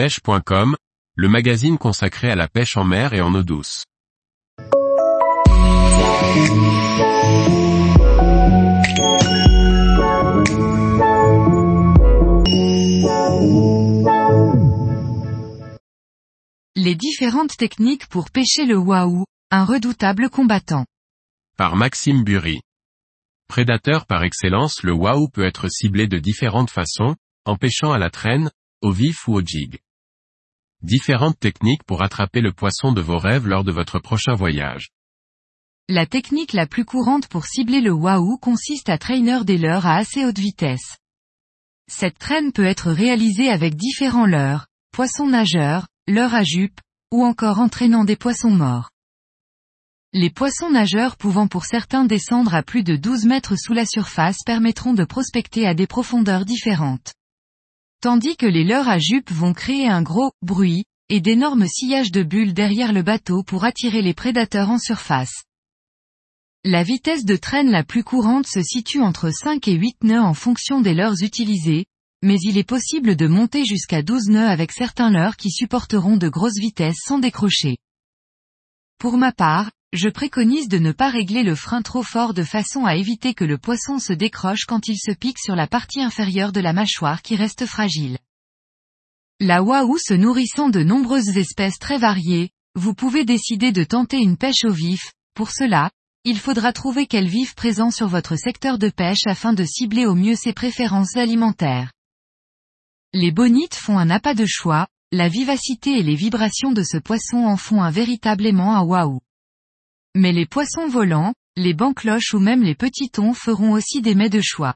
pêche.com, le magazine consacré à la pêche en mer et en eau douce. Les différentes techniques pour pêcher le wahoo, un redoutable combattant. Par Maxime Bury. Prédateur par excellence, le wahoo peut être ciblé de différentes façons, en pêchant à la traîne, au vif ou au jig. Différentes techniques pour attraper le poisson de vos rêves lors de votre prochain voyage. La technique la plus courante pour cibler le wahoo consiste à traîner des leurres à assez haute vitesse. Cette traîne peut être réalisée avec différents leurres, poissons nageurs, leurres à jupe, ou encore entraînant des poissons morts. Les poissons nageurs pouvant pour certains descendre à plus de 12 mètres sous la surface permettront de prospecter à des profondeurs différentes. Tandis que les leurres à jupe vont créer un gros bruit, et d'énormes sillages de bulles derrière le bateau pour attirer les prédateurs en surface. La vitesse de traîne la plus courante se situe entre 5 et 8 nœuds en fonction des leurres utilisées, mais il est possible de monter jusqu'à 12 nœuds avec certains leurres qui supporteront de grosses vitesses sans décrocher. Pour ma part, je préconise de ne pas régler le frein trop fort de façon à éviter que le poisson se décroche quand il se pique sur la partie inférieure de la mâchoire qui reste fragile. La wahoo se nourrissant de nombreuses espèces très variées, vous pouvez décider de tenter une pêche au vif, pour cela, il faudra trouver quel vif présent sur votre secteur de pêche afin de cibler au mieux ses préférences alimentaires. Les bonites font un appât de choix, la vivacité et les vibrations de ce poisson en font un véritable aimant à wahoo. Mais les poissons volants, les bancs-cloches ou même les petits thons feront aussi des mets de choix.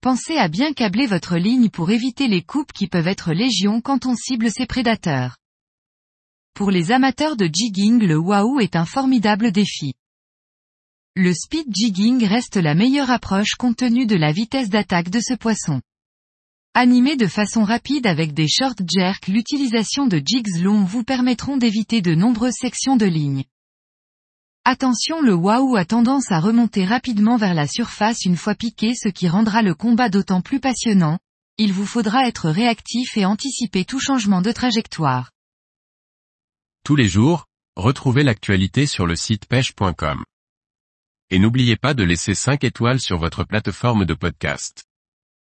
Pensez à bien câbler votre ligne pour éviter les coupes qui peuvent être légion quand on cible ces prédateurs. Pour les amateurs de jigging le wahoo est un formidable défi. Le speed jigging reste la meilleure approche compte tenu de la vitesse d'attaque de ce poisson. Animé de façon rapide avec des short jerks l'utilisation de jigs longs vous permettront d'éviter de nombreuses sections de ligne. Attention le wahoo a tendance à remonter rapidement vers la surface une fois piqué ce qui rendra le combat d'autant plus passionnant, il vous faudra être réactif et anticiper tout changement de trajectoire. Tous les jours, retrouvez l'actualité sur le site pêche.com. Et n'oubliez pas de laisser 5 étoiles sur votre plateforme de podcast.